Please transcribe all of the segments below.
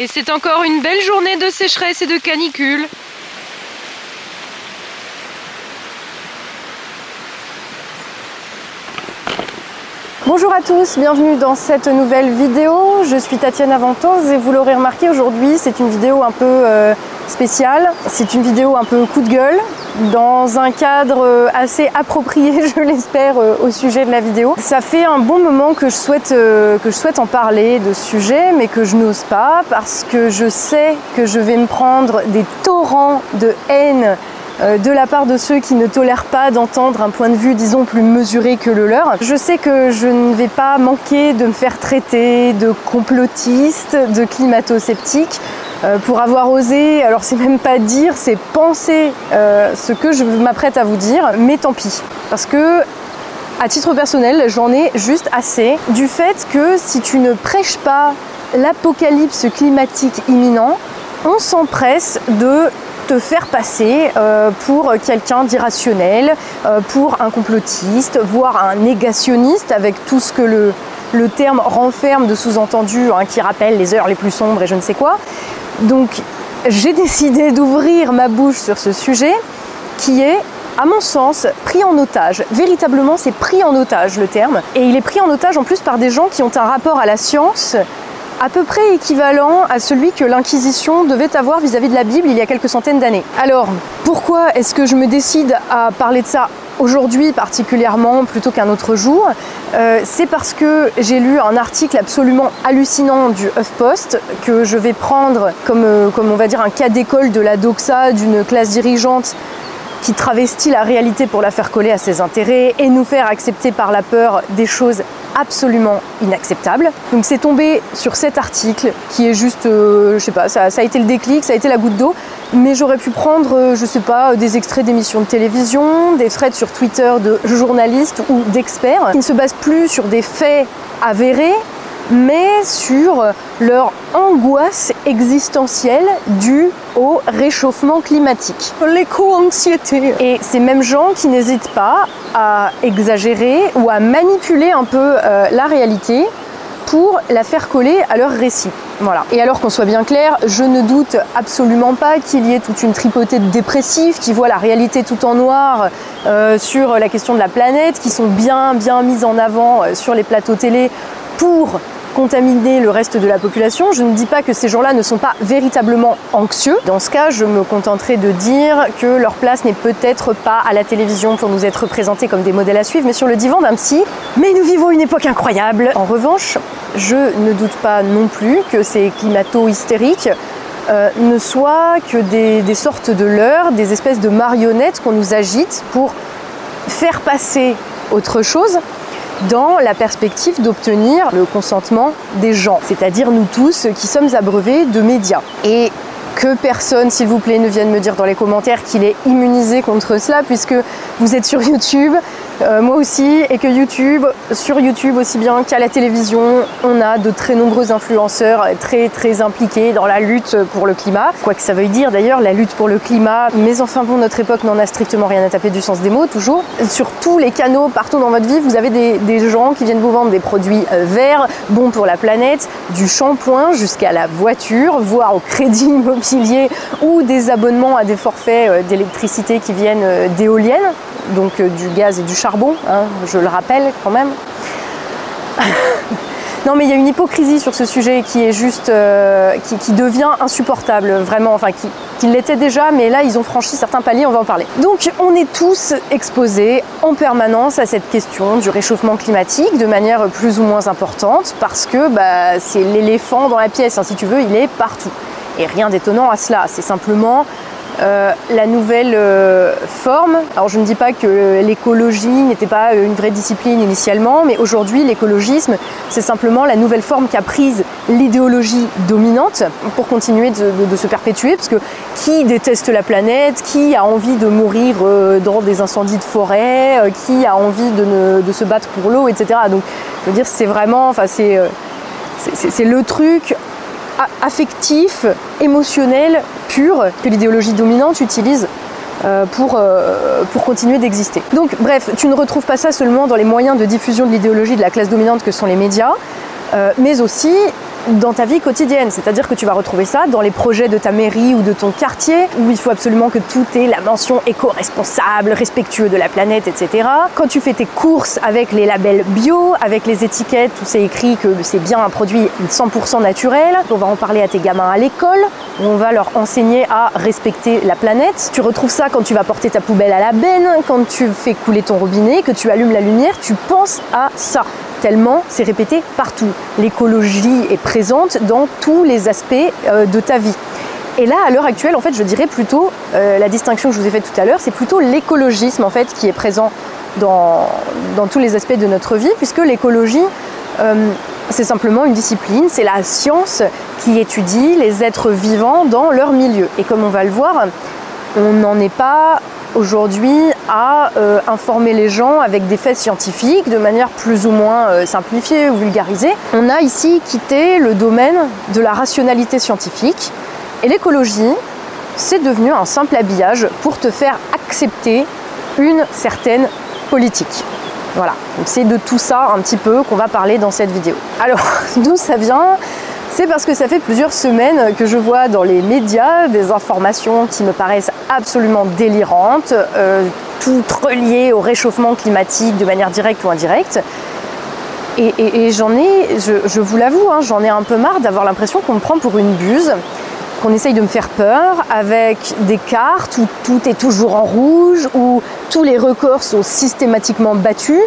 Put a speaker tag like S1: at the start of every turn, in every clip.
S1: Et c'est encore une belle journée de sécheresse et de canicule.
S2: Bonjour à tous, bienvenue dans cette nouvelle vidéo. Je suis Tatiana Ventose et vous l'aurez remarqué aujourd'hui, c'est une vidéo un peu euh, spéciale. C'est une vidéo un peu coup de gueule dans un cadre euh, assez approprié, je l'espère, euh, au sujet de la vidéo. Ça fait un bon moment que je souhaite, que je souhaite en parler de ce sujet, mais que je n'ose pas parce que je sais que je vais me prendre des torrents de haine de la part de ceux qui ne tolèrent pas d'entendre un point de vue, disons, plus mesuré que le leur. Je sais que je ne vais pas manquer de me faire traiter de complotiste, de climato-sceptique, euh, pour avoir osé, alors c'est même pas dire, c'est penser euh, ce que je m'apprête à vous dire, mais tant pis. Parce que à titre personnel, j'en ai juste assez du fait que si tu ne prêches pas l'apocalypse climatique imminent, on s'empresse de te faire passer euh, pour quelqu'un d'irrationnel, euh, pour un complotiste, voire un négationniste avec tout ce que le, le terme renferme de sous-entendu hein, qui rappelle les heures les plus sombres et je ne sais quoi. Donc j'ai décidé d'ouvrir ma bouche sur ce sujet qui est à mon sens, pris en otage. Véritablement, c'est pris en otage le terme. Et il est pris en otage en plus par des gens qui ont un rapport à la science à peu près équivalent à celui que l'Inquisition devait avoir vis-à-vis de la Bible il y a quelques centaines d'années. Alors, pourquoi est-ce que je me décide à parler de ça aujourd'hui particulièrement plutôt qu'un autre jour? Euh, C'est parce que j'ai lu un article absolument hallucinant du HuffPost que je vais prendre comme, euh, comme on va dire un cas d'école de la doxa d'une classe dirigeante qui travestit la réalité pour la faire coller à ses intérêts et nous faire accepter par la peur des choses absolument inacceptables. Donc c'est tombé sur cet article qui est juste, euh, je sais pas, ça, a été le déclic, ça a été la goutte d'eau, mais j'aurais pu prendre, euh, je sais pas, des extraits d'émissions de télévision, des threads sur Twitter de journalistes ou d'experts qui ne se basent plus sur des faits avérés, mais sur leur angoisse existentielle due au réchauffement climatique. L'éco-anxiété. Et ces mêmes gens qui n'hésitent pas à exagérer ou à manipuler un peu euh, la réalité pour la faire coller à leur récit. Voilà. Et alors qu'on soit bien clair, je ne doute absolument pas qu'il y ait toute une tripotée de dépressifs qui voient la réalité tout en noir euh, sur la question de la planète, qui sont bien bien mises en avant euh, sur les plateaux télé pour contaminer le reste de la population. Je ne dis pas que ces gens-là ne sont pas véritablement anxieux. Dans ce cas, je me contenterai de dire que leur place n'est peut-être pas à la télévision pour nous être présentés comme des modèles à suivre, mais sur le divan d'un psy. Mais nous vivons une époque incroyable. En revanche, je ne doute pas non plus que ces climato-hystériques euh, ne soient que des, des sortes de leurres, des espèces de marionnettes qu'on nous agite pour faire passer autre chose dans la perspective d'obtenir le consentement des gens, c'est-à-dire nous tous qui sommes abreuvés de médias. Et que personne, s'il vous plaît, ne vienne me dire dans les commentaires qu'il est immunisé contre cela, puisque vous êtes sur YouTube, euh, moi aussi, et que YouTube, sur YouTube aussi bien qu'à la télévision, on a de très nombreux influenceurs très très impliqués dans la lutte pour le climat. Quoi que ça veuille dire d'ailleurs, la lutte pour le climat, mais enfin bon, notre époque n'en a strictement rien à taper du sens des mots, toujours. Sur tous les canaux, partout dans votre vie, vous avez des, gens qui viennent vous vendre des produits euh, verts, bons pour la planète, du shampoing jusqu'à la voiture, voire au crédit immobilier ou des abonnements à des forfaits euh, d'électricité qui viennent d'éoliennes donc euh, du gaz et du charbon, hein, je le rappelle quand même. non mais il y a une hypocrisie sur ce sujet qui est juste, euh, qui, devient insupportable, vraiment, enfin qui, l'était déjà, mais là ils ont franchi certains paliers, on va en parler. Donc on est tous exposés en permanence à cette question du réchauffement climatique de manière plus ou moins importante, parce que bah, c'est l'éléphant dans la pièce, hein, si tu veux, il est partout. Et rien d'étonnant à cela, c'est simplement euh, la nouvelle euh, forme. Alors je ne dis pas que l'écologie n'était pas une vraie discipline initialement, mais aujourd'hui l'écologisme c'est simplement la nouvelle forme qu'a prise l'idéologie dominante pour continuer de, se perpétuer, parce que qui déteste la planète, qui a envie de mourir euh, dans des incendies de forêt, qui a envie de, se battre pour l'eau, etc. Donc je veux dire c'est vraiment, enfin c'est le truc affectif, émotionnel, pur que l'idéologie dominante utilise euh, pour, euh, pour continuer d'exister. Donc bref, tu ne retrouves pas ça seulement dans les moyens de diffusion de l'idéologie de la classe dominante que sont les médias, euh, mais aussi dans ta vie quotidienne. C'est-à-dire que tu vas retrouver ça dans les projets de ta mairie ou de ton quartier, où il faut absolument que tout ait la mention éco-responsable, respectueux de la planète, etc. Quand tu fais tes courses avec les labels bio, avec les étiquettes où c'est écrit que c'est bien un produit 100% naturel, on va en parler à tes gamins à l'école, on va leur enseigner à respecter la planète. Tu retrouves ça quand tu vas porter ta poubelle à la benne, quand tu fais couler ton robinet, que tu allumes la lumière, tu penses à ça tellement c'est répété partout. L'écologie est présente dans tous les aspects euh, de ta vie. Et là, à l'heure actuelle, en fait, je dirais plutôt, euh, la distinction que je vous ai faite tout à l'heure, c'est plutôt l'écologisme, en fait, qui est présent dans, dans tous les aspects de notre vie, puisque l'écologie, euh, c'est simplement une discipline, c'est la science qui étudie les êtres vivants dans leur milieu. Et comme on va le voir, on n'en est pas aujourd'hui à euh, informer les gens avec des faits scientifiques de manière plus ou moins euh, simplifiée ou vulgarisée. On a ici quitté le domaine de la rationalité scientifique et l'écologie, c'est devenu un simple habillage pour te faire accepter une certaine politique. Voilà, c'est de tout ça un petit peu qu'on va parler dans cette vidéo. Alors, d'où ça vient? C'est parce que ça fait plusieurs semaines que je vois dans les médias des informations qui me paraissent absolument délirantes, euh, toutes reliées au réchauffement climatique de manière directe ou indirecte. Et, j'en ai, je, vous l'avoue, hein, j'en ai un peu marre d'avoir l'impression qu'on me prend pour une buse, qu'on essaye de me faire peur avec des cartes où tout est toujours en rouge, où tous les records sont systématiquement battus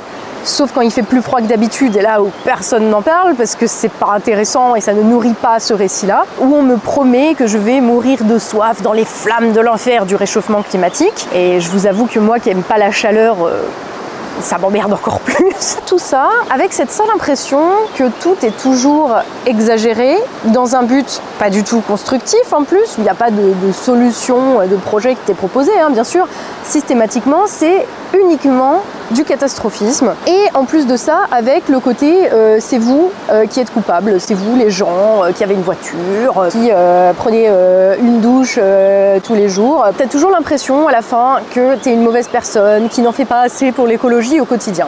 S2: sauf quand il fait plus froid que d'habitude et là où personne n'en parle parce que c'est pas intéressant et ça ne nourrit pas ce récit-là, où on me promet que je vais mourir de soif dans les flammes de l'enfer du réchauffement climatique. Et je vous avoue que moi qui aime pas la chaleur, euh, ça m'emmerde encore plus. Tout ça avec cette seule impression que tout est toujours exagéré dans un but pas du tout constructif en plus, où il n'y a pas de, solution, de projet qui t'est proposé, hein, bien sûr. Systématiquement, c'est uniquement du catastrophisme. Et en plus de ça, avec le côté euh, c'est vous euh, qui êtes coupable, c'est vous les gens euh, qui avez une voiture, qui prenez une douche tous les jours. T'as toujours l'impression à la fin que t'es une mauvaise personne, qui n'en fait pas assez pour l'écologie au quotidien.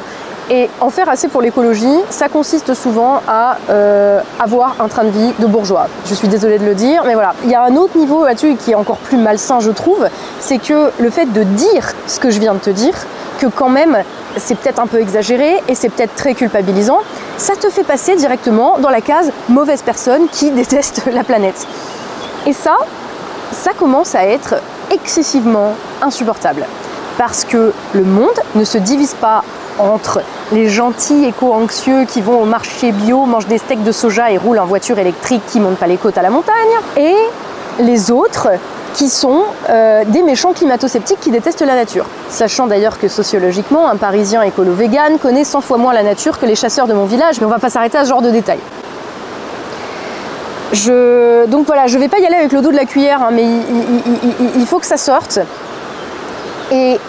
S2: Et en faire assez pour l'écologie, ça consiste souvent à avoir un train de vie de bourgeois. Je suis désolée de le dire, mais voilà. Il y a un autre niveau là-dessus qui est encore plus malsain, je trouve, c'est que le fait de dire ce que je viens de te dire, que quand même c'est peut-être un peu exagéré et c'est peut-être très culpabilisant, ça te fait passer directement dans la case mauvaise personne qui déteste la planète. Et ça, ça commence à être excessivement insupportable. Parce que le monde ne se divise pas entre les gentils éco-anxieux qui vont au marché bio, mangent des steaks de soja et roulent en voiture électrique qui montent pas les côtes à la montagne, et les autres qui sont euh, des méchants climato-sceptiques qui détestent la nature. Sachant d'ailleurs que sociologiquement, un Parisien écolo-vegan connaît 100 fois moins la nature que les chasseurs de mon village, mais on va pas s'arrêter à ce genre de détails. Je... Donc voilà, je vais pas y aller avec le dos de la cuillère, hein, mais il, faut que ça sorte. Et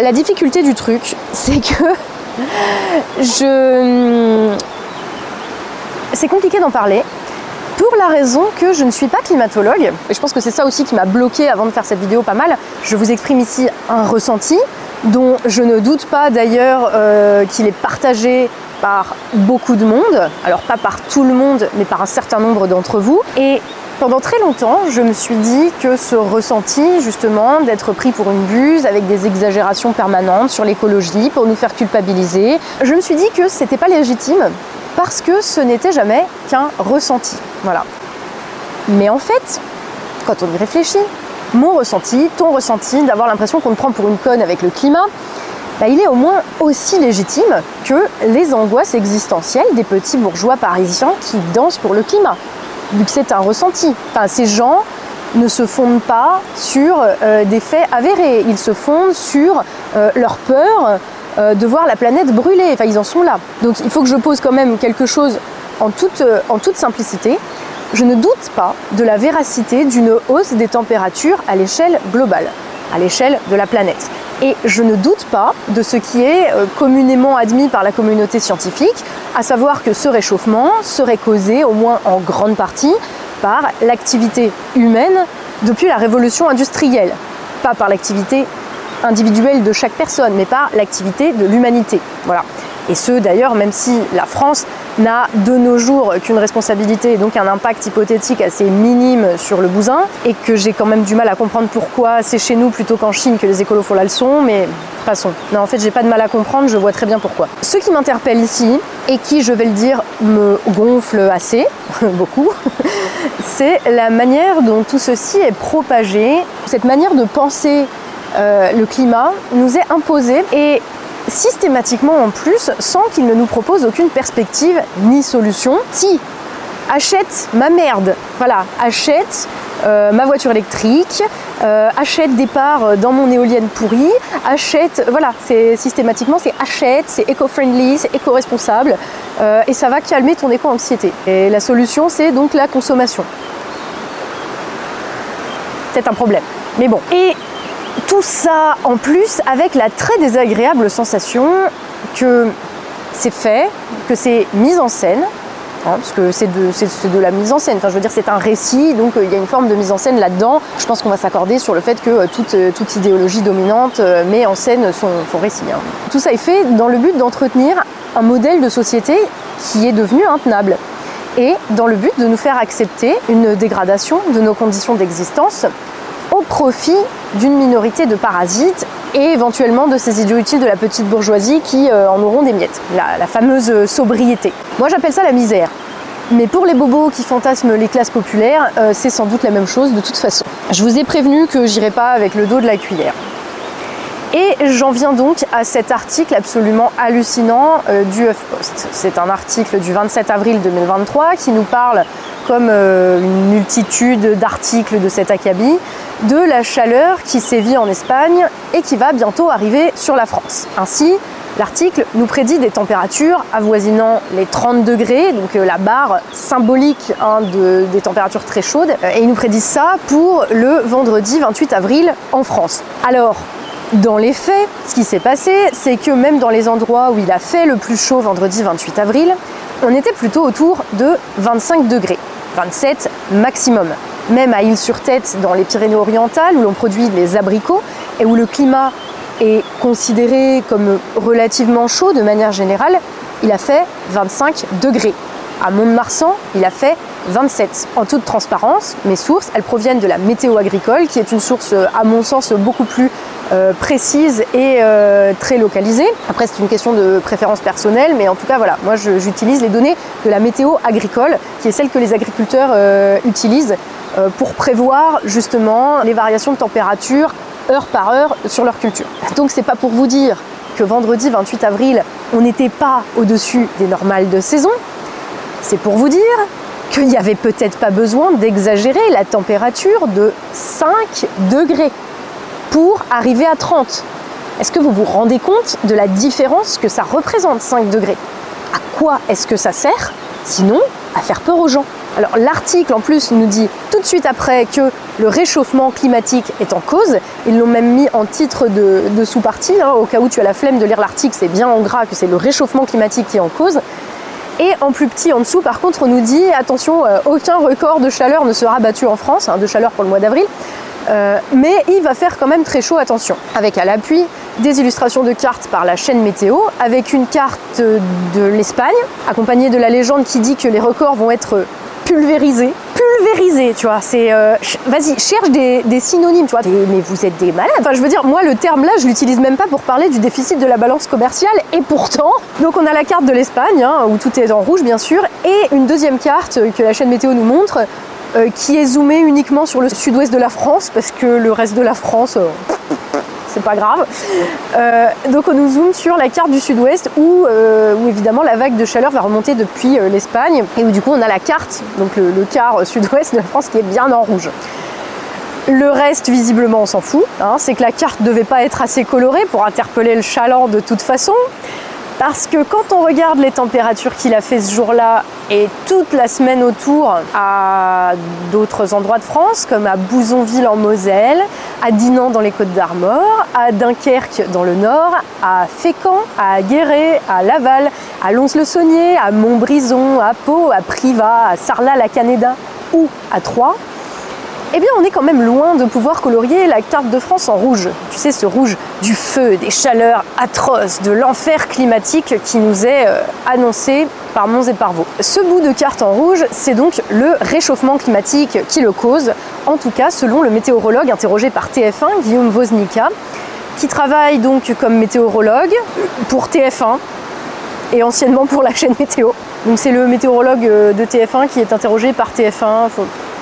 S2: la difficulté du truc, c'est que je... C'est compliqué d'en parler pour la raison que je ne suis pas climatologue, et je pense que c'est ça aussi qui m'a bloqué avant de faire cette vidéo pas mal, je vous exprime ici un ressenti dont je ne doute pas d'ailleurs euh, qu'il est partagé par beaucoup de monde, alors pas par tout le monde, mais par un certain nombre d'entre vous. Et pendant très longtemps, je me suis dit que ce ressenti, justement, d'être pris pour une buse avec des exagérations permanentes sur l'écologie pour nous faire culpabiliser, je me suis dit que c'était pas légitime parce que ce n'était jamais qu'un ressenti. Voilà. Mais en fait, quand on y réfléchit, mon ressenti, ton ressenti, d'avoir l'impression qu'on te prend pour une conne avec le climat, bah, il est au moins aussi légitime que les angoisses existentielles des petits bourgeois parisiens qui dansent pour le climat, vu que c'est un ressenti. Enfin, ces gens ne se fondent pas sur euh, des faits avérés, ils se fondent sur euh, leur peur de voir la planète brûler. Enfin, ils en sont là. Donc il faut que je pose quand même quelque chose en toute, euh, en toute simplicité. Je ne doute pas de la véracité d'une hausse des températures à l'échelle globale, à l'échelle de la planète. Et je ne doute pas de ce qui est euh, communément admis par la communauté scientifique, à savoir que ce réchauffement serait causé, au moins en grande partie, par l'activité humaine depuis la révolution industrielle, pas par l'activité individuelle de chaque personne, mais par l'activité de l'humanité. Voilà. Et ce, d'ailleurs, même si la France n'a de nos jours qu'une responsabilité et donc un impact hypothétique assez minime sur le bousin, et que j'ai quand même du mal à comprendre pourquoi c'est chez nous plutôt qu'en Chine que les écolos font la leçon, mais passons. Non, en fait, j'ai pas de mal à comprendre, je vois très bien pourquoi. Ce qui m'interpelle ici, et qui, je vais le dire, me gonfle assez, beaucoup, c'est la manière dont tout ceci est propagé, cette manière de penser euh, le climat nous est imposée et systématiquement en plus sans qu'il ne nous propose aucune perspective ni solution. Si, achète ma merde, voilà, achète euh, ma voiture électrique, euh, achète des parts dans mon éolienne pourrie, achète, voilà, c'est systématiquement c'est achète, c'est éco-friendly, c'est éco-responsable, et ça va calmer ton éco-anxiété. Et la solution, c'est donc la consommation. Peut-être un problème, mais bon. Tout ça en plus avec la très désagréable sensation que c'est fait, que c'est mis en scène, hein, parce que c'est de, la mise en scène. Enfin, je veux dire, c'est un récit, donc euh, il y a une forme de mise en scène là-dedans. Je pense qu'on va s'accorder sur le fait que euh, euh, toute, idéologie dominante met en scène son, récit. Hein. Tout ça est fait dans le but d'entretenir un modèle de société qui est devenu intenable et dans le but de nous faire accepter une dégradation de nos conditions d'existence au profit d'une minorité de parasites et éventuellement de ces idiots de la petite bourgeoisie qui euh, en auront des miettes. La, fameuse sobriété. Moi j'appelle ça la misère. Mais pour les bobos qui fantasment les classes populaires, euh, c'est sans doute la même chose de toute façon. Je vous ai prévenu que j'irai pas avec le dos de la cuillère. Et j'en viens donc à cet article absolument hallucinant euh, du HuffPost. C'est un article du 27 avril 2023 qui nous parle, comme une multitude d'articles de cet acabit, de la chaleur qui sévit en Espagne et qui va bientôt arriver sur la France. Ainsi, L'article nous prédit des températures avoisinant les 30 degrés, donc euh, la barre symbolique hein, des températures très chaudes, euh, et il nous prédit ça pour le vendredi 28 avril en France. Alors, dans les faits, ce qui s'est passé, c'est que même dans les endroits où il a fait le plus chaud vendredi 28 avril, on était plutôt autour de 25 degrés, 27 maximum même à Île-sur-Tête, dans les Pyrénées-Orientales, où l'on produit les abricots et où le climat est considéré comme relativement chaud de manière générale, il a fait 25 degrés. À Mont-de-Marsan, il a fait 27. En toute transparence, mes sources, elles proviennent de la météo agricole, qui est une source, à mon sens, beaucoup plus euh, précise et euh, très localisée. Après, c'est une question de préférence personnelle, mais en tout cas, voilà, moi j'utilise les données de la météo agricole, qui est celle que les agriculteurs euh, utilisent pour prévoir justement les variations de température heure par heure sur leur culture. Donc, c'est pas pour vous dire que vendredi 28 avril, on n'était pas au-dessus des normales de saison. C'est pour vous dire qu'il n'y avait peut-être pas besoin d'exagérer la température de 5 degrés pour arriver à 30. Est-ce que vous vous rendez compte de la différence que ça représente 5 degrés? À quoi est-ce que ça sert Sinon, à faire peur aux gens? Alors l'article en plus nous dit tout de suite après que le réchauffement climatique est en cause. Ils l'ont même mis en titre de, sous-partie. Hein. au cas où tu as la flemme de lire l'article, c'est bien en gras que c'est le réchauffement climatique qui est en cause. Et en plus petit en dessous, par contre, on nous dit attention, euh, aucun record de chaleur ne sera battu en France, hein, de chaleur pour le mois d'avril. Euh, mais il va faire quand même très chaud, attention. Avec à l'appui des illustrations de cartes par la chaîne météo, avec une carte de l'Espagne, accompagnée de la légende qui dit que les records vont être pulvérisés. Pulvérisés, tu vois, c'est... Euh, vas-y, cherche des, synonymes, tu vois. mais vous êtes des malades. Enfin, je veux dire, moi, le terme là, je l'utilise même pas pour parler du déficit de la balance commerciale. Et pourtant, donc on a la carte de l'Espagne, hein, où tout est en rouge, bien sûr, et une deuxième carte que la chaîne météo nous montre, euh, qui est zoomé uniquement sur le sud-ouest de la France, parce que le reste de la France, euh, c'est pas grave. Euh, donc on nous zoome sur la carte du sud-ouest où, évidemment la vague de chaleur va remonter depuis l'Espagne et où du coup on a la carte, donc le, quart sud-ouest de la France qui est bien en rouge. Le reste, visiblement, on s'en fout. Hein. c'est que la carte devait pas être assez colorée pour interpeller le chaland de toute façon. Parce que quand on regarde les températures qu'il a fait ce jour-là et toute la semaine autour à d'autres endroits de France, comme à Bouzonville en Moselle, à Dinan dans les Côtes d'Armor, à Dunkerque dans le nord, à Fécamp, à Guéret, à Laval, à Lons-le-Saunier, à Montbrison, à Pau, à Privas, à Sarlat-la-Canéda ou à Troyes, eh bien on est quand même loin de pouvoir colorier la carte de France en rouge. Tu sais, ce rouge du feu, des chaleurs atroces, de l'enfer climatique qui nous est euh, annoncé par Mons et par Vaux. Ce bout de carte en rouge, c'est donc le réchauffement climatique qui le cause, en tout cas selon le météorologue interrogé par TF1, Guillaume Woznica, qui travaille donc comme météorologue pour TF1 et anciennement pour la chaîne météo. Donc c'est le météorologue euh, de TF1 qui est interrogé par TF1.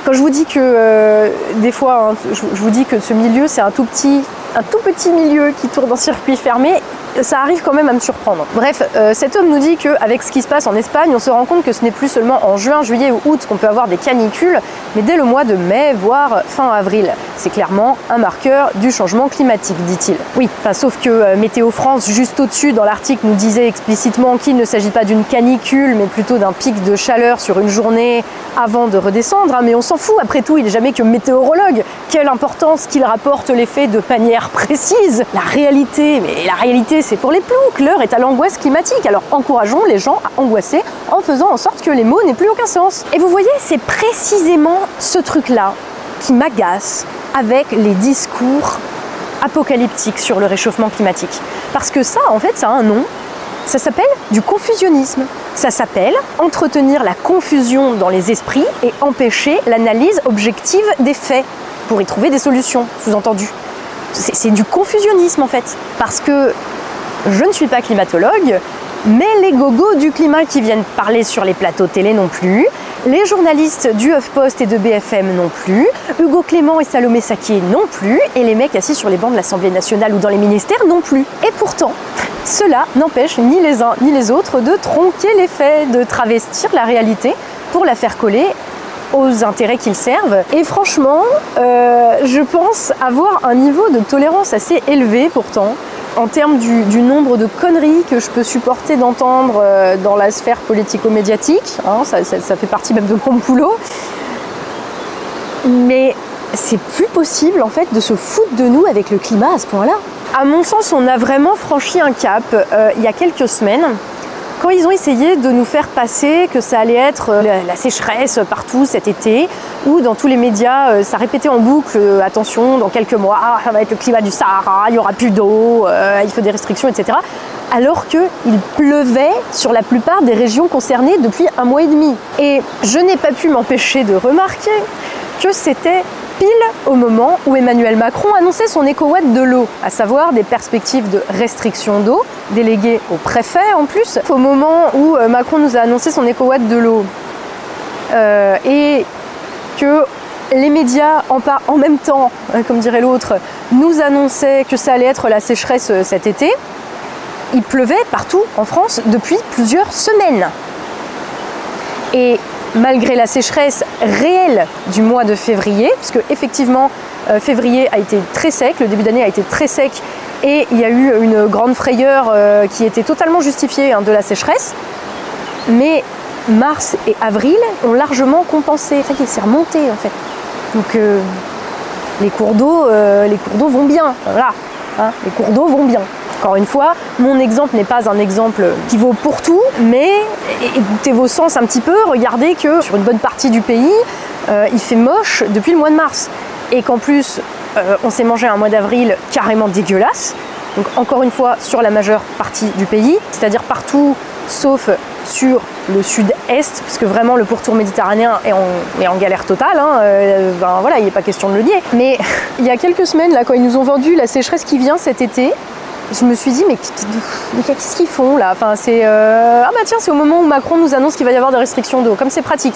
S2: Quand je vous dis que euh, des fois, hein, je, vous dis que ce milieu c'est un tout petit, un tout petit milieu qui tourne en circuit fermé, ça arrive quand même à me surprendre. Bref, euh, cet homme nous dit qu'avec ce qui se passe en Espagne, on se rend compte que ce n'est plus seulement en juin, juillet ou août qu'on peut avoir des canicules, mais dès le mois de mai, voire fin avril. C'est clairement un marqueur du changement climatique, dit-il. Oui, sauf que euh, Météo France, juste au-dessus dans l'article, nous disait explicitement qu'il ne s'agit pas d'une canicule, mais plutôt d'un pic de chaleur sur une journée avant de redescendre. Hein. mais on s'en fout, après tout, il n'est jamais que météorologue. Quelle importance qu'il rapporte les faits de manière précise. La réalité, mais la réalité, c'est pour les ploucs. L'heure est à l'angoisse climatique. Alors encourageons les gens à angoisser en faisant en sorte que les mots n'aient plus aucun sens. Et vous voyez, c'est précisément ce truc-là qui m'agace avec les discours apocalyptiques sur le réchauffement climatique. Parce que ça, en fait, ça a un nom. Ça s'appelle du confusionnisme. Ça s'appelle entretenir la confusion dans les esprits et empêcher l'analyse objective des faits pour y trouver des solutions, sous-entendu. C'est du confusionnisme en fait. Parce que je ne suis pas climatologue, mais les gogos du climat qui viennent parler sur les plateaux télé non plus, les journalistes du HuffPost et de BFM non plus, Hugo Clément et Salomé Sakier non plus, et les mecs assis sur les bancs de l'Assemblée nationale ou dans les ministères non plus. Et pourtant, cela n'empêche ni les uns ni les autres de tronquer les faits, de travestir la réalité pour la faire coller aux intérêts qu'ils servent. Et franchement, euh, je pense avoir un niveau de tolérance assez élevé pourtant en termes du, nombre de conneries que je peux supporter d'entendre euh, dans la sphère politico-médiatique, hein, ça, fait partie même de mon boulot, mais c'est plus possible en fait de se foutre de nous avec le climat à ce point-là. À mon sens, on a vraiment franchi un cap euh, il y a quelques semaines quand ils ont essayé de nous faire passer que ça allait être euh, la sécheresse partout cet été, ou dans tous les médias, euh, ça répétait en boucle, euh, attention, dans quelques mois, ah, ça va être le climat du Sahara, il n'y aura plus d'eau, il faut des restrictions, etc. Alors qu'il pleuvait sur la plupart des régions concernées depuis un mois et demi. Et je n'ai pas pu m'empêcher de remarquer que c'était pile au moment où Emmanuel Macron annonçait son éco-watt de l'eau, à savoir des perspectives de restriction d'eau, déléguées au préfet en plus, au moment où euh, Macron nous a annoncé son éco-watt de l'eau. Euh, et que les médias, en, en même temps, euh, comme dirait l'autre, nous annonçaient que ça allait être la sécheresse cet été, il pleuvait partout en France depuis plusieurs semaines. Et malgré la sécheresse réelle du mois de février, puisque effectivement euh, février a été très sec, le début d'année a été très sec et il y a eu une grande frayeur euh, qui était totalement justifiée hein, de la sécheresse. Mais mars et avril ont largement compensé. Ça qui s'est remonté en fait. Donc euh, les cours d'eau, les cours d'eau vont bien. Voilà, hein, les cours d'eau vont bien. Encore une fois, mon exemple n'est pas un exemple qui vaut pour tout, mais écoutez vos sens un petit peu, regardez que sur une bonne partie du pays, euh, il fait moche depuis le mois de mars. Et qu'en plus, euh, on s'est mangé un mois d'avril carrément dégueulasse. Donc encore une fois, sur la majeure partie du pays, c'est-à-dire partout sauf sur le sud-est, puisque vraiment le pourtour méditerranéen est en, galère totale. Hein, euh, ben voilà, il n'est pas question de le nier. Mais il y a quelques semaines, là, quand ils nous ont vendu la sécheresse qui vient cet été, je me suis dit, mais qu'est-ce qu'ils font là? Enfin, c'est, euh, Ah bah tiens, c'est au moment où Macron nous annonce qu'il va y avoir des restrictions d'eau, comme c'est pratique.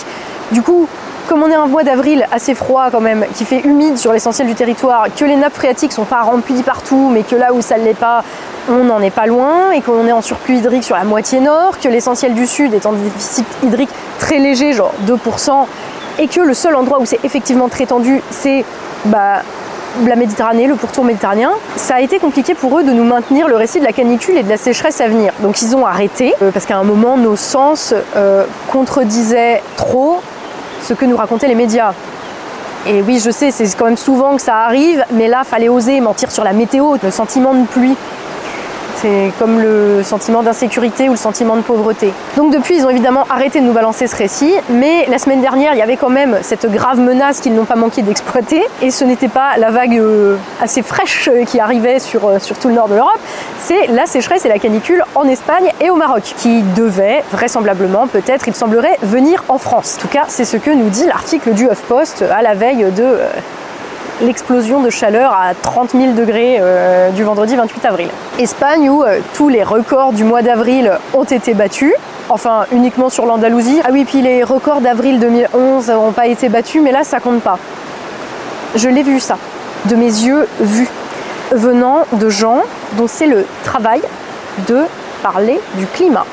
S2: Du coup, comme on est un mois d'avril assez froid quand même, qui fait humide sur l'essentiel du territoire, que les nappes phréatiques sont pas remplies partout, mais que là où ça ne l'est pas, on n'en est pas loin, et qu'on est en surplus hydrique sur la moitié nord, que l'essentiel du sud est en déficit hydrique très léger, genre 2%, et que le seul endroit où c'est effectivement très tendu, c'est bah, la Méditerranée, le pourtour méditerranéen, ça a été compliqué pour eux de nous maintenir le récit de la canicule et de la sécheresse à venir. Donc ils ont arrêté, euh, parce qu'à un moment, nos sens euh, contredisaient trop ce que nous racontaient les médias. Et oui, je sais, c'est quand même souvent que ça arrive, mais là, fallait oser mentir sur la météo, le sentiment de pluie. C'est comme le sentiment d'insécurité ou le sentiment de pauvreté. Donc depuis, ils ont évidemment arrêté de nous balancer ce récit, mais la semaine dernière, il y avait quand même cette grave menace qu'ils n'ont pas manqué d'exploiter, et ce n'était pas la vague euh, assez fraîche qui arrivait sur, euh, sur tout le nord de l'Europe, c'est la sécheresse et la canicule en Espagne et au Maroc, qui devait vraisemblablement, peut-être, il semblerait, venir en France. En tout cas, c'est ce que nous dit l'article du HuffPost à la veille de euh, l'explosion de chaleur à 30 000 degrés euh, du vendredi 28 avril. Espagne où euh, tous les records du mois d'avril ont été battus. Enfin, uniquement sur l'Andalousie. Ah oui, puis les records d'avril 2011 n'ont pas été battus, mais là, ça compte pas. Je l'ai vu ça, de mes yeux vus, venant de gens dont c'est le travail de parler du climat,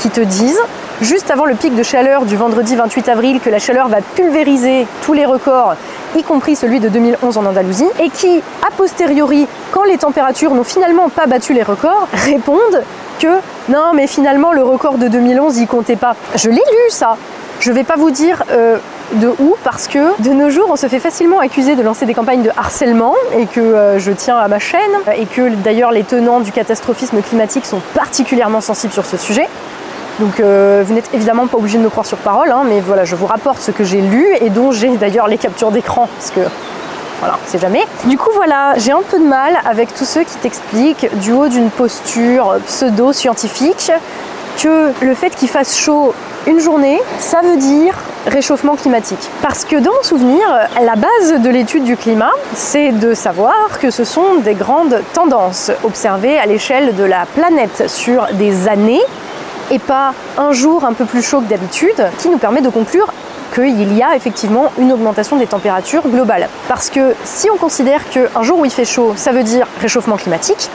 S2: qui te disent juste avant le pic de chaleur du vendredi 28 avril que la chaleur va pulvériser tous les records, y compris celui de 2011 en Andalousie, et qui, a posteriori, quand les températures n'ont finalement pas battu les records, répondent que non, mais finalement le record de 2011 y comptait pas. Je l'ai lu ça. Je vais pas vous dire euh, de où parce que de nos jours on se fait facilement accuser de lancer des campagnes de harcèlement et que euh, je tiens à ma chaîne et que d'ailleurs les tenants du catastrophisme climatique sont particulièrement sensibles sur ce sujet. Donc euh, vous n'êtes évidemment pas obligé de me croire sur parole, hein, mais voilà, je vous rapporte ce que j'ai lu et dont j'ai d'ailleurs les captures d'écran, parce que voilà, c'est jamais. Du coup voilà, j'ai un peu de mal avec tous ceux qui t'expliquent du haut d'une posture pseudo-scientifique que le fait qu'il fasse chaud une journée, ça veut dire réchauffement climatique. Parce que dans mon souvenir, la base de l'étude du climat, c'est de savoir que ce sont des grandes tendances observées à l'échelle de la planète sur des années et pas un jour un peu plus chaud que d'habitude, qui nous permet de conclure qu'il y a effectivement une augmentation des températures globales. Parce que si on considère qu'un jour où il fait chaud, ça veut dire réchauffement climatique,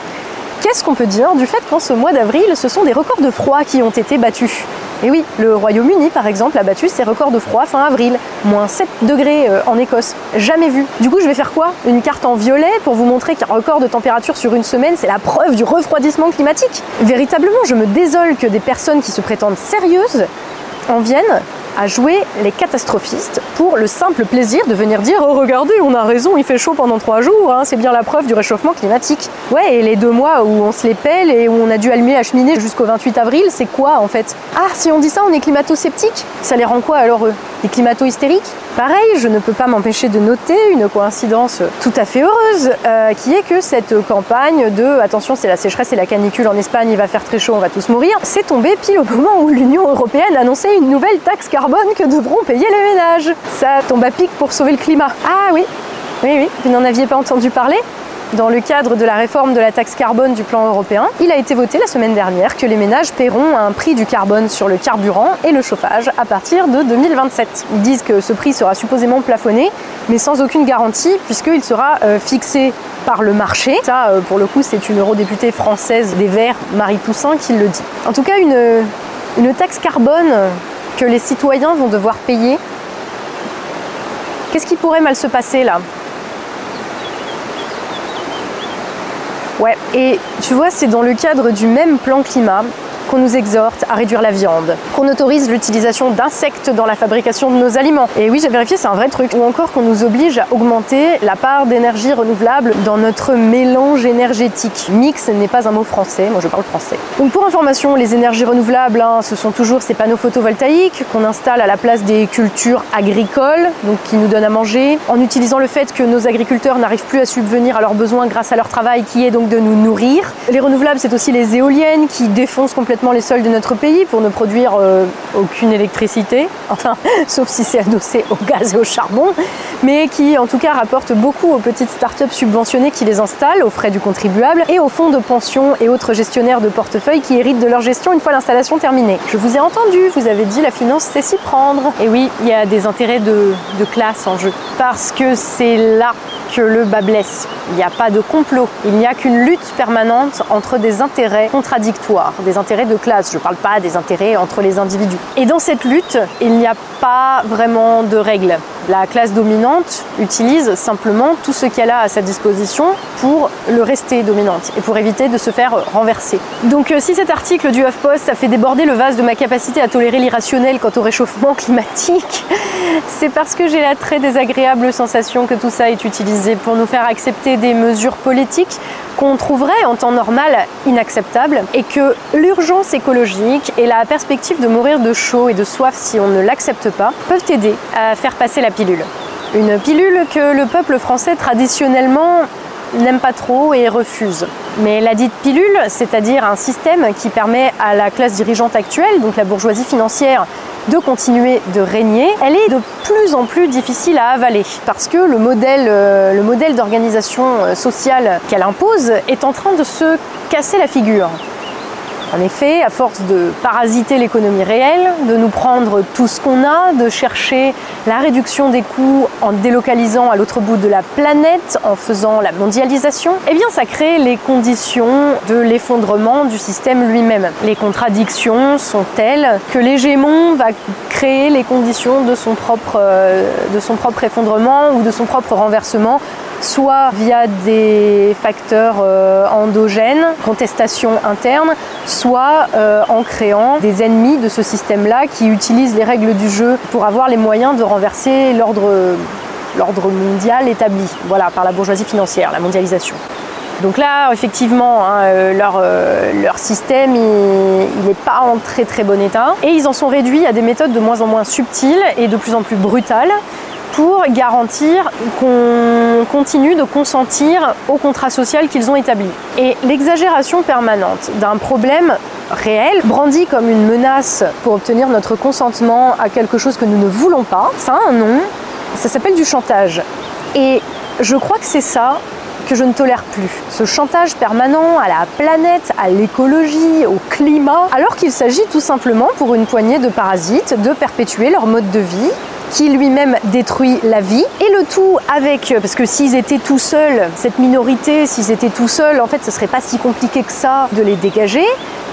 S2: qu'est-ce qu'on peut dire du fait qu'en ce mois d'avril, ce sont des records de froid qui ont été battus? Et oui, le Royaume-Uni, par exemple, a battu ses records de froid fin avril, moins 7 degrés euh, en Écosse. Jamais vu. Du coup, je vais faire quoi? Une carte en violet pour vous montrer qu'un record de température sur une semaine, c'est la preuve du refroidissement climatique? Véritablement, je me désole que des personnes qui se prétendent sérieuses en viennent à jouer les catastrophistes pour le simple plaisir de venir dire Oh, regardez, on a raison, il fait chaud pendant trois jours, hein, c'est bien la preuve du réchauffement climatique. Ouais, et les deux mois où on se les pèle et où on a dû allumer la cheminée jusqu'au 28 avril, c'est quoi en fait? Ah, si on dit ça, on est climato-sceptique? Ça les rend quoi alors eux? Des climato-hystériques? Pareil, je ne peux pas m'empêcher de noter une coïncidence tout à fait heureuse, euh, qui est que cette campagne de attention, c'est la sécheresse et la canicule en Espagne, il va faire très chaud, on va tous mourir, c'est tombé pile au moment où l'Union européenne annonçait une nouvelle taxe carbone que devront payer les ménages. Ça tombe à pic pour sauver le climat. Ah oui, oui, oui, vous n'en aviez pas entendu parler dans le cadre de la réforme de la taxe carbone du plan européen, il a été voté la semaine dernière que les ménages paieront un prix du carbone sur le carburant et le chauffage à partir de 2027. Ils disent que ce prix sera supposément plafonné, mais sans aucune garantie, puisqu'il sera euh, fixé par le marché. Ça, euh, pour le coup, c'est une eurodéputée française des Verts, Marie Toussaint, qui le dit. En tout cas, une, une taxe carbone les citoyens vont devoir payer. Qu'est-ce qui pourrait mal se passer là? Ouais, et tu vois, c'est dans le cadre du même plan climat qu'on nous exhorte à réduire la viande, qu'on autorise l'utilisation d'insectes dans la fabrication de nos aliments. Et oui, j'ai vérifié, c'est un vrai truc. Ou encore qu'on nous oblige à augmenter la part d'énergie renouvelable dans notre mélange énergétique. Mix n'est pas un mot français, moi je parle français. Donc pour information, les énergies renouvelables, hein, ce sont toujours ces panneaux photovoltaïques qu'on installe à la place des cultures agricoles, donc qui nous donnent à manger, en utilisant le fait que nos agriculteurs n'arrivent plus à subvenir à leurs besoins grâce à leur travail, qui est donc de nous nourrir. Les renouvelables, c'est aussi les éoliennes qui défoncent complètement les sols de notre pays pour ne produire euh, aucune électricité, enfin, sauf si c'est adossé au gaz et au charbon, mais qui en tout cas rapportent beaucoup aux petites startups subventionnées qui les installent aux frais du contribuable et aux fonds de pension et autres gestionnaires de portefeuille qui héritent de leur gestion une fois l'installation terminée. Je vous ai entendu, vous avez dit la finance c'est s'y prendre. Et oui, il y a des intérêts de classe en jeu. Parce que c'est là que le bas blesse. Il n'y a pas de complot. Il n'y a qu'une lutte permanente entre des intérêts contradictoires, des intérêts de classe. Je ne parle pas des intérêts entre les individus. Et dans cette lutte, il n'y a pas vraiment de règles. La classe dominante utilise simplement tout ce qu'elle a à sa disposition pour le rester dominante et pour éviter de se faire renverser. Donc euh, si cet article du HuffPost a fait déborder le vase de ma capacité à tolérer l'irrationnel quant au réchauffement climatique, c'est parce que j'ai la très désagréable sensation que tout ça est utilisé organisé pour nous faire accepter des mesures politiques qu'on trouverait en temps normal inacceptables et que l'urgence écologique et la perspective de mourir de chaud et de soif si on ne l'accepte pas peuvent aider à faire passer la pilule. Une pilule que le peuple français traditionnellement n'aime pas trop et refuse. Mais la dite pilule, c'est-à-dire un système qui permet à la classe dirigeante actuelle, donc la bourgeoisie financière, de continuer de régner, elle est de plus en plus difficile à avaler parce que le modèle, euh, d'organisation euh, sociale qu'elle impose est en train de se casser la figure. En effet, à force de parasiter l'économie réelle, de nous prendre tout ce qu'on a, de chercher la réduction des coûts en délocalisant à l'autre bout de la planète, en faisant la mondialisation, eh bien ça crée les conditions de l'effondrement du système lui-même. Les contradictions sont telles que l'hégémon va créer les conditions de son propre, euh, de son propre effondrement ou de son propre renversement soit via des facteurs euh, endogènes, contestation interne, soit euh, en créant des ennemis de ce système-là qui utilisent les règles du jeu pour avoir les moyens de renverser l'ordre mondial établi, par la bourgeoisie financière, la mondialisation. Donc là, effectivement, hein, euh, leur, système, n'est pas en très très bon état. Et ils en sont réduits à des méthodes de moins en moins subtiles et de plus en plus brutales pour garantir qu'on continue de consentir au contrat social qu'ils ont établi. Et l'exagération permanente d'un problème réel, brandi comme une menace pour obtenir notre consentement à quelque chose que nous ne voulons pas, ça a un nom, ça s'appelle du chantage. Et je crois que c'est ça que je ne tolère plus. Ce chantage permanent à la planète, à l'écologie, au climat, alors qu'il s'agit tout simplement pour une poignée de parasites de perpétuer leur mode de vie qui lui-même détruit la vie. Et le tout avec, parce que s'ils étaient tout seuls, cette minorité, s'ils étaient tout seuls, en fait, ce serait pas si compliqué que ça de les dégager.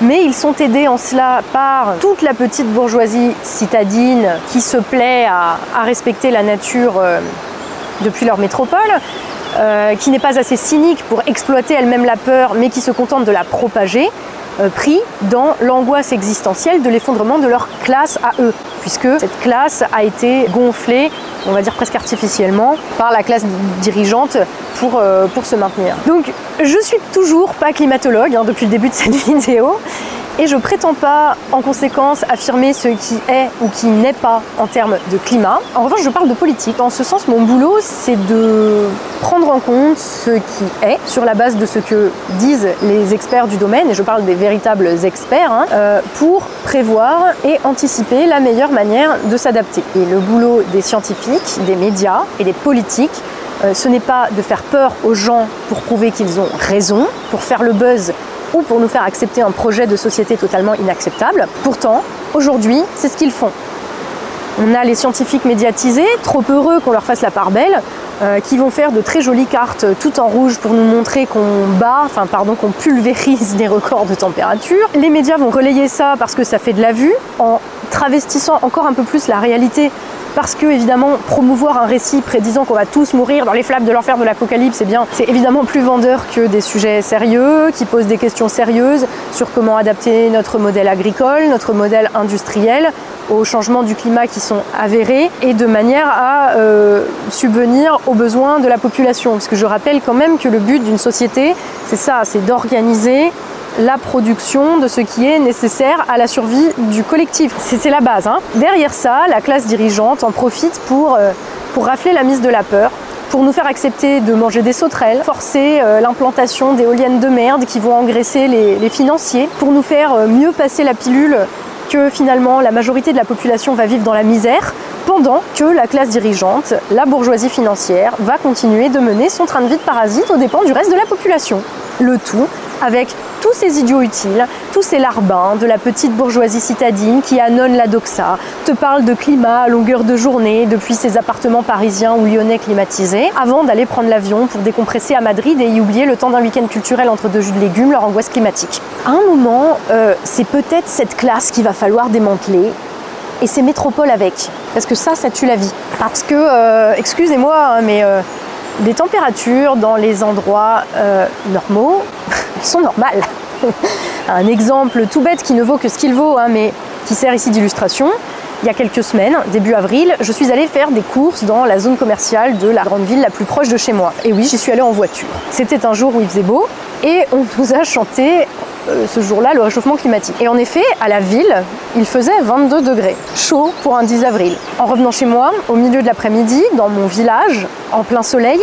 S2: Mais ils sont aidés en cela par toute la petite bourgeoisie citadine qui se plaît à, respecter la nature euh, depuis leur métropole. Euh, qui n'est pas assez cynique pour exploiter elle-même la peur, mais qui se contente de la propager. Euh, pris dans l'angoisse existentielle de l'effondrement de leur classe à eux, puisque cette classe a été gonflée, on va dire presque artificiellement, par la classe dirigeante pour, euh, se maintenir. Donc je suis toujours pas climatologue hein, depuis le début de cette vidéo, et je prétends pas en conséquence affirmer ce qui est ou qui n'est pas en termes de climat. En revanche, je parle de politique. En ce sens, mon boulot, c'est de prendre en compte ce qui est sur la base de ce que disent les experts du domaine, et je parle des véritables experts, hein, euh, pour prévoir et anticiper la meilleure manière de s'adapter. Et le boulot des scientifiques, des médias et des politiques, ce n'est pas de faire peur aux gens pour prouver qu'ils ont raison, pour faire le buzz ou pour nous faire accepter un projet de société totalement inacceptable. Pourtant, aujourd'hui, c'est ce qu'ils font. On a les scientifiques médiatisés, trop heureux qu'on leur fasse la part belle, euh, qui vont faire de très jolies cartes tout en rouge pour nous montrer qu'on bat, enfin pardon, qu'on pulvérise des records de température. Les médias vont relayer ça parce que ça fait de la vue, en travestissant encore un peu plus la réalité parce que évidemment promouvoir un récit prédisant qu'on va tous mourir dans les flammes de l'enfer de l'apocalypse, eh c'est évidemment plus vendeur que des sujets sérieux qui posent des questions sérieuses sur comment adapter notre modèle agricole, notre modèle industriel aux changements du climat qui sont avérés et de manière à euh, subvenir aux besoins de la population. Parce que je rappelle quand même que le but d'une société, c'est ça, c'est d'organiser la production de ce qui est nécessaire à la survie du collectif. C'est la base. Hein. Derrière ça, la classe dirigeante en profite pour, euh, pour rafler la mise de la peur, pour nous faire accepter de manger des sauterelles, forcer euh, l'implantation d'éoliennes de merde qui vont engraisser les, les financiers, pour nous faire euh, mieux passer la pilule que finalement la majorité de la population va vivre dans la misère, pendant que la classe dirigeante, la bourgeoisie financière, va continuer de mener son train de vie de parasite aux dépens du reste de la population. Le tout avec tous ces idiots utiles, tous ces larbins de la petite bourgeoisie citadine qui annonne la doxa, te parle de climat à longueur de journée depuis ses appartements parisiens ou lyonnais climatisés, avant d'aller prendre l'avion pour décompresser à Madrid et y oublier le temps d'un week-end culturel entre deux jus de légumes leur angoisse climatique. À un moment, euh, c'est peut-être cette classe qu'il va falloir démanteler et ces métropoles avec. Parce que ça, ça tue la vie. Parce que, euh, excusez-moi, hein, mais euh, des températures dans les endroits normaux, sont normales. Un exemple tout bête qui ne vaut que ce qu'il vaut, hein, mais qui sert ici d'illustration. il y a quelques semaines, début avril, je suis allée faire des courses dans la zone commerciale de la grande ville la plus proche de chez moi. Et oui, j'y suis allée en voiture. C'était un jour où il faisait beau et on nous a chanté euh, ce jour-là le réchauffement climatique. Et en effet, à la ville, il faisait 22 degrés, chaud pour un 10 avril. En revenant chez moi, au milieu de l'après-midi, dans mon village, en plein soleil,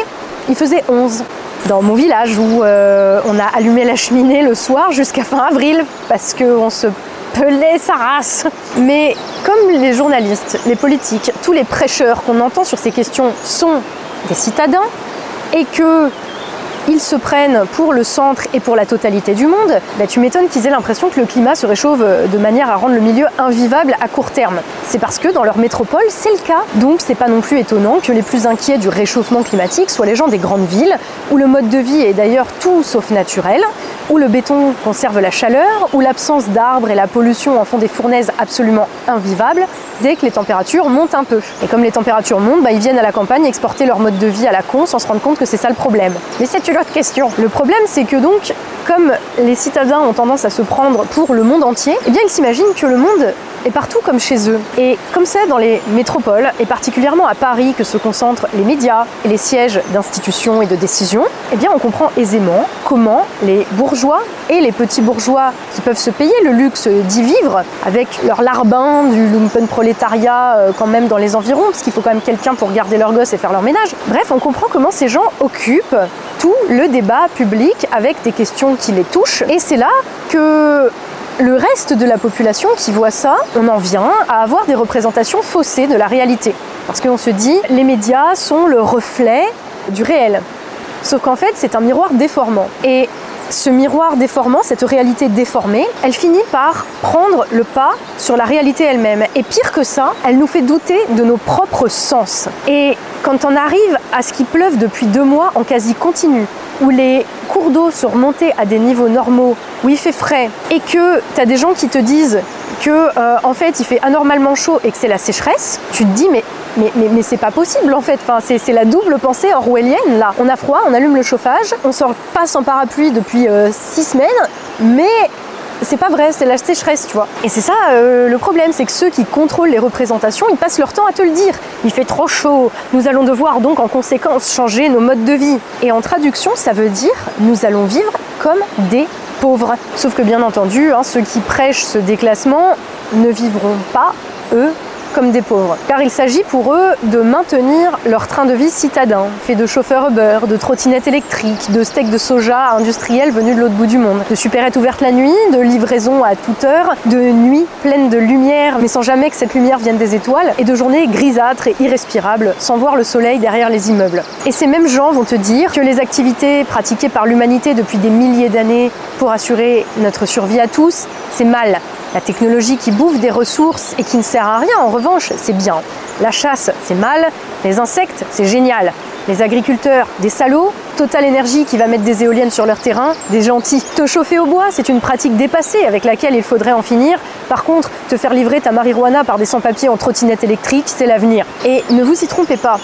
S2: il faisait 11 dans mon village où euh, on a allumé la cheminée le soir jusqu'à fin avril parce qu'on se pelait sa race. Mais comme les journalistes, les politiques, tous les prêcheurs qu'on entend sur ces questions sont des citadins et que ils se prennent pour le centre et pour la totalité du monde, bah, tu m'étonnes qu'ils aient l'impression que le climat se réchauffe de manière à rendre le milieu invivable à court terme. C'est parce que dans leur métropole, c'est le cas. Donc c'est pas non plus étonnant que les plus inquiets du réchauffement climatique soient les gens des grandes villes, où le mode de vie est d'ailleurs tout sauf naturel, où le béton conserve la chaleur, où l'absence d'arbres et la pollution en font des fournaises absolument invivables dès que les températures montent un peu. Et comme les températures montent, bah, ils viennent à la campagne exporter leur mode de vie à la con sans se rendre compte que c'est ça le problème. Mais c'est une autre question. Le problème, c'est que donc, comme les citadins ont tendance à se prendre pour le monde entier, eh bien ils s'imaginent que le monde est partout comme chez eux. Et comme c'est dans les métropoles, et particulièrement à Paris que se concentrent les médias et les sièges d'institutions et de décisions, eh bien on comprend aisément comment les bourgeois et les petits bourgeois qui peuvent se payer le luxe d'y vivre avec leur larbin du lumpen prolétariat euh, quand même dans les environs, parce qu'il faut quand même quelqu'un pour garder leurs gosses et faire leur ménage. Bref, on comprend comment ces gens occupent tout le débat public avec des questions qui les touchent. Et c'est là que le reste de la population qui voit ça, on en vient à avoir des représentations faussées de la réalité. Parce qu'on se dit, les médias sont le reflet du réel. Sauf qu'en fait, c'est un miroir déformant. Et ce miroir déformant, cette réalité déformée, elle finit par prendre le pas sur la réalité elle-même. Et pire que ça, elle nous fait douter de nos propres sens. Et quand on arrive à ce qui pleuve depuis deux mois en quasi continu, où les cours d'eau sont remontés à des niveaux normaux, où il fait frais, et que tu as des gens qui te disent que euh, en fait il fait anormalement chaud et que c'est la sécheresse, tu te dis mais mais, mais, c'est pas possible en fait. C'est la double pensée orwellienne là. On a froid, on allume le chauffage, on sort pas sans parapluie depuis euh, six semaines, mais c'est pas vrai, c'est la sécheresse, tu vois. Et c'est ça euh, le problème, c'est que ceux qui contrôlent les représentations, ils passent leur temps à te le dire. Il fait trop chaud, nous allons devoir donc en conséquence changer nos modes de vie. Et en traduction, ça veut dire nous allons vivre comme des pauvres. Sauf que bien entendu, hein, ceux qui prêchent ce déclassement ne vivront pas, eux, comme des pauvres. Car il s'agit pour eux de maintenir leur train de vie citadin, fait de chauffeurs Uber, de trottinettes électriques, de steaks de soja industriels venus de l'autre bout du monde, de supérettes ouvertes la nuit, de livraisons à toute heure, de nuits pleines de lumière mais sans jamais que cette lumière vienne des étoiles, et de journées grisâtres et irrespirables sans voir le soleil derrière les immeubles. Et ces mêmes gens vont te dire que les activités pratiquées par l'humanité depuis des milliers d'années pour assurer notre survie à tous, c'est mal, la technologie qui bouffe des ressources et qui ne sert à rien, en revanche, c'est bien. La chasse, c'est mal. Les insectes, c'est génial. Les agriculteurs, des salauds. Total Énergie qui va mettre des éoliennes sur leur terrain, des gentils. Te chauffer au bois, c'est une pratique dépassée avec laquelle il faudrait en finir. Par contre, te faire livrer ta marijuana par des sans-papiers en trottinette électrique, c'est l'avenir. Et ne vous y trompez pas,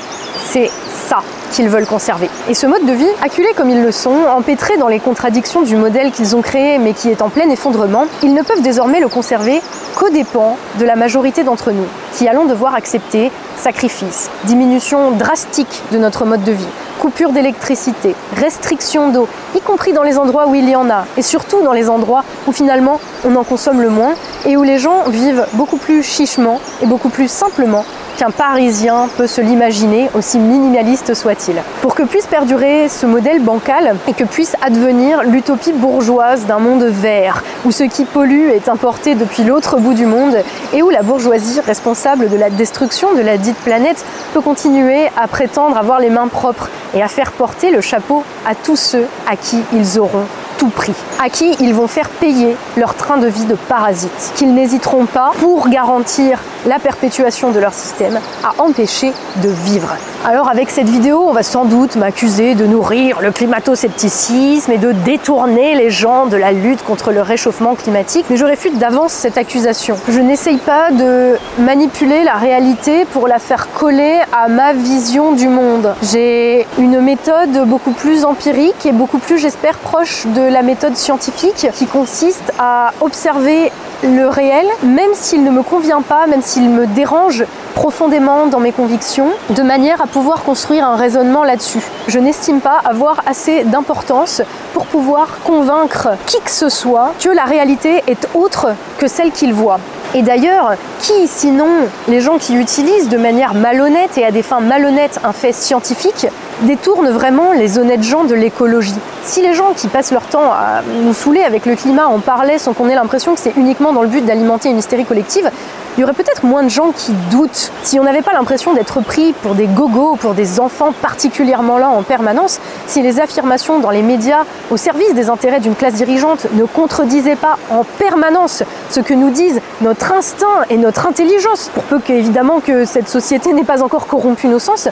S2: c'est ça qu'ils veulent conserver. Et ce mode de vie, acculé comme ils le sont, empêtré dans les contradictions du modèle qu'ils ont créé mais qui est en plein effondrement, ils ne peuvent désormais le conserver qu'aux dépens de la majorité d'entre nous, qui allons devoir accepter sacrifices, diminution drastique de notre mode de vie, coupure d'électricité, restriction d'eau, y compris dans les endroits où il y en a, et surtout dans les endroits où finalement on en consomme le moins, et où les gens vivent beaucoup plus chichement et beaucoup plus simplement qu'un Parisien peut se l'imaginer, aussi minimaliste soit-il. Pour que puisse perdurer ce modèle bancal et que puisse advenir l'utopie bourgeoise d'un monde vert, où ce qui pollue est importé depuis l'autre bout du monde et où la bourgeoisie responsable de la destruction de la dite planète peut continuer à prétendre avoir les mains propres et à faire porter le chapeau à tous ceux à qui ils auront prix, à qui ils vont faire payer leur train de vie de parasites, qu'ils n'hésiteront pas, pour garantir la perpétuation de leur système, à empêcher de vivre. Alors avec cette vidéo, on va sans doute m'accuser de nourrir le climato-scepticisme et de détourner les gens de la lutte contre le réchauffement climatique, mais je réfute d'avance cette accusation. Je n'essaye pas de manipuler la réalité pour la faire coller à ma vision du monde. J'ai une méthode beaucoup plus empirique et beaucoup plus, j'espère, proche de la méthode scientifique qui consiste à observer le réel, même s'il ne me convient pas, même s'il me dérange profondément dans mes convictions, de manière à pouvoir construire un raisonnement là-dessus. Je n'estime pas avoir assez d'importance pour pouvoir convaincre qui que ce soit que la réalité est autre que celle qu'il voit. Et d'ailleurs, qui sinon les gens qui utilisent de manière malhonnête et à des fins malhonnêtes un fait scientifique détournent vraiment les honnêtes gens de l'écologie Si les gens qui passent leur temps à nous saouler avec le climat en parlaient sans qu'on ait l'impression que c'est uniquement dans le but d'alimenter une hystérie collective, il y aurait peut-être moins de gens qui doutent. Si on n'avait pas l'impression d'être pris pour des gogos, pour des enfants particulièrement là en permanence, si les affirmations dans les médias au service des intérêts d'une classe dirigeante ne contredisaient pas en permanence ce que nous disent notre instinct et notre intelligence, pour peu qu'évidemment que cette société n'ait pas encore corrompu nos sens,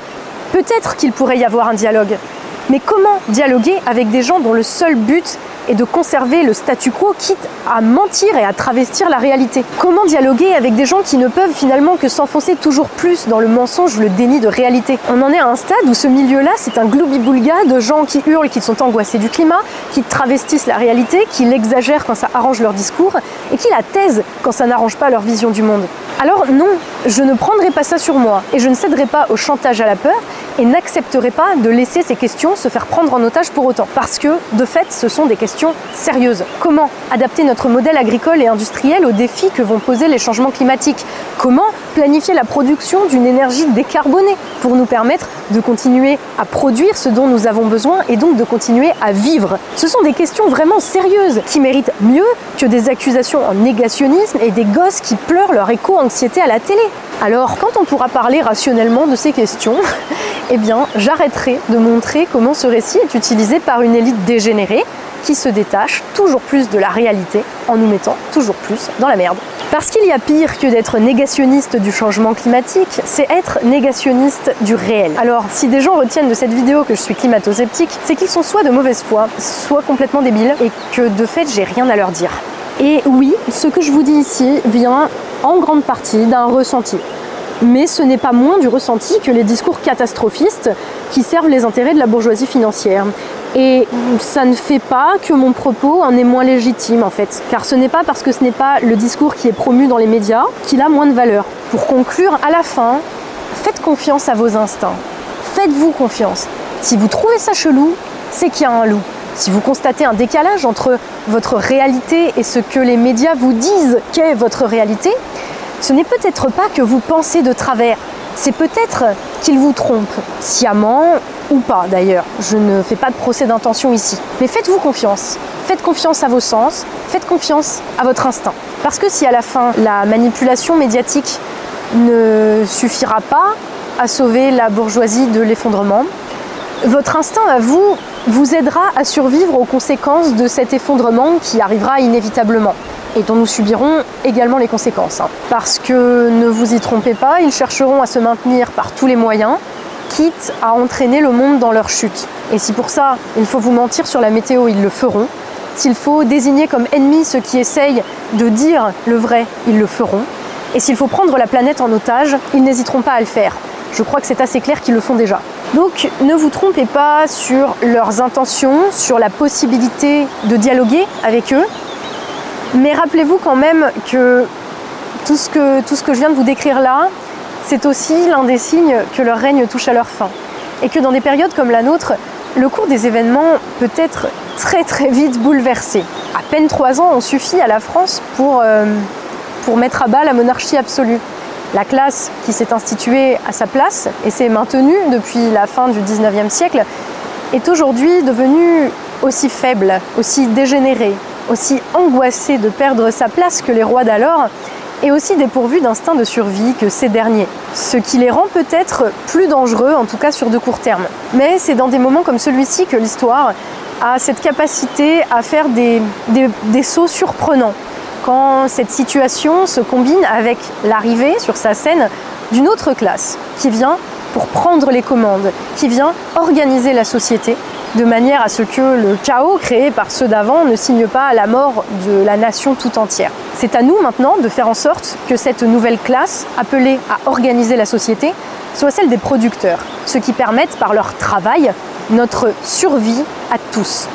S2: peut-être qu'il pourrait y avoir un dialogue. Mais comment dialoguer avec des gens dont le seul but est de conserver le statu quo, quitte à mentir et à travestir la réalité? Comment dialoguer avec des gens qui ne peuvent finalement que s'enfoncer toujours plus dans le mensonge ou le déni de réalité? On en est à un stade où ce milieu-là, c'est un gloubi-boulga de gens qui hurlent qu'ils sont angoissés du climat, qui travestissent la réalité, qui l'exagèrent quand ça arrange leur discours et qui la taisent quand ça n'arrange pas leur vision du monde. Alors non, je ne prendrai pas ça sur moi et je ne céderai pas au chantage à la peur et n'accepterai pas de laisser ces questions se faire prendre en otage pour autant. Parce que, de fait, ce sont des questions sérieuses. Comment adapter notre modèle agricole et industriel aux défis que vont poser les changements climatiques? Comment planifier la production d'une énergie décarbonée pour nous permettre de continuer à produire ce dont nous avons besoin et donc de continuer à vivre Ce sont des questions vraiment sérieuses qui méritent mieux que des accusations en négationnisme et des gosses qui pleurent leur éco-anxiété à la télé. Alors, quand on pourra parler rationnellement de ces questions, eh bien, j'arrêterai de montrer comment ce récit est utilisé par une élite dégénérée qui se détache toujours plus de la réalité en nous mettant toujours plus dans la merde. Parce qu'il y a pire que d'être négationniste du changement climatique, c'est être négationniste du réel. Alors, si des gens retiennent de cette vidéo que je suis climato-sceptique, c'est qu'ils sont soit de mauvaise foi, soit complètement débiles, et que de fait, j'ai rien à leur dire. Et oui, ce que je vous dis ici vient en grande partie d'un ressenti. Mais ce n'est pas moins du ressenti que les discours catastrophistes qui servent les intérêts de la bourgeoisie financière. Et ça ne fait pas que mon propos en est moins légitime en fait. Car ce n'est pas parce que ce n'est pas le discours qui est promu dans les médias qu'il a moins de valeur. Pour conclure, à la fin, faites confiance à vos instincts. Faites-vous confiance. Si vous trouvez ça chelou, c'est qu'il y a un loup. Si vous constatez un décalage entre votre réalité et ce que les médias vous disent qu'est votre réalité, ce n'est peut-être pas que vous pensez de travers, c'est peut-être qu'ils vous trompent, sciemment ou pas d'ailleurs. Je ne fais pas de procès d'intention ici. Mais faites-vous confiance. Faites confiance à vos sens, faites confiance à votre instinct. Parce que si à la fin la manipulation médiatique ne suffira pas à sauver la bourgeoisie de l'effondrement, votre instinct à vous vous aidera à survivre aux conséquences de cet effondrement qui arrivera inévitablement et dont nous subirons également les conséquences. Hein. Parce que ne vous y trompez pas, ils chercheront à se maintenir par tous les moyens, quitte à entraîner le monde dans leur chute. Et si pour ça il faut vous mentir sur la météo, ils le feront. S'il faut désigner comme ennemis ceux qui essayent de dire le vrai, ils le feront. Et s'il faut prendre la planète en otage, ils n'hésiteront pas à le faire. Je crois que c'est assez clair qu'ils le font déjà. Donc ne vous trompez pas sur leurs intentions, sur la possibilité de dialoguer avec eux, mais rappelez-vous quand même que tout ce que, je viens de vous décrire là, c'est aussi l'un des signes que leur règne touche à leur fin. Et que dans des périodes comme la nôtre, le cours des événements peut être très très vite bouleversé. À peine trois ans ont suffi à la France pour, euh, pour mettre à bas la monarchie absolue. La classe qui s'est instituée à sa place et s'est maintenue depuis la fin du 19e siècle est aujourd'hui devenue aussi faible, aussi dégénérée, aussi angoissée de perdre sa place que les rois d'alors et aussi dépourvue d'instinct de survie que ces derniers. Ce qui les rend peut-être plus dangereux, en tout cas sur de court terme. Mais c'est dans des moments comme celui-ci que l'histoire a cette capacité à faire des sauts surprenants quand cette situation se combine avec l'arrivée sur sa scène d'une autre classe qui vient pour prendre les commandes, qui vient organiser la société de manière à ce que le chaos créé par ceux d'avant ne signe pas la mort de la nation tout entière. C'est à nous maintenant de faire en sorte que cette nouvelle classe, appelée à organiser la société, soit celle des producteurs, ceux qui permettent par leur travail notre survie à tous.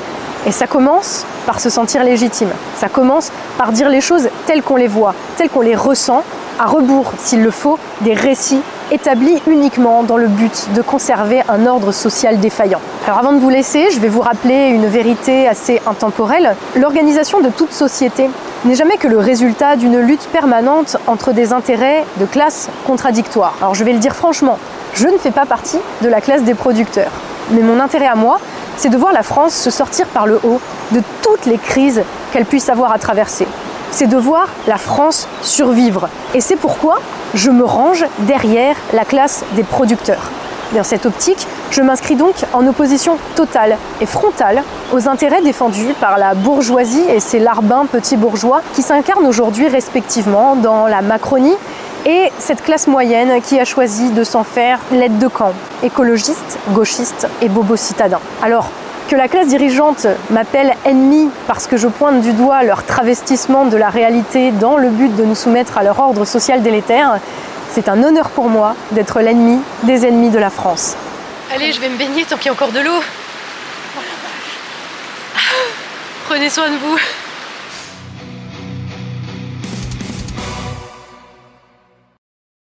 S2: Et ça commence par se sentir légitime. Ça commence par dire les choses telles qu'on les voit, telles qu'on les ressent, à rebours, s'il le faut, des récits établis uniquement dans le but de conserver un ordre social défaillant. Alors avant de vous laisser, je vais vous rappeler une vérité assez intemporelle. L'organisation de toute société n'est jamais que le résultat d'une lutte permanente entre des intérêts de classe contradictoires. Alors je vais le dire franchement, je ne fais pas partie de la classe des producteurs. Mais mon intérêt à moi, c'est de voir la France se sortir par le haut de toutes les crises qu'elle puisse avoir à traverser. C'est de voir la France survivre. Et c'est pourquoi je me range derrière la classe des producteurs. Dans cette optique, je m'inscris donc en opposition totale et frontale aux intérêts défendus par la bourgeoisie et ses larbins petits bourgeois qui s'incarnent aujourd'hui respectivement dans la Macronie et cette classe moyenne qui a choisi de s'en faire l'aide de camp, écologiste, gauchiste et bobo citadin. Alors, que la classe dirigeante m'appelle ennemi parce que je pointe du doigt leur travestissement de la réalité dans le but de nous soumettre à leur ordre social délétère, c'est un honneur pour moi d'être l'ennemi des ennemis de la France.
S1: Allez, je vais me baigner tant qu'il y a encore de l'eau. Prenez soin de vous.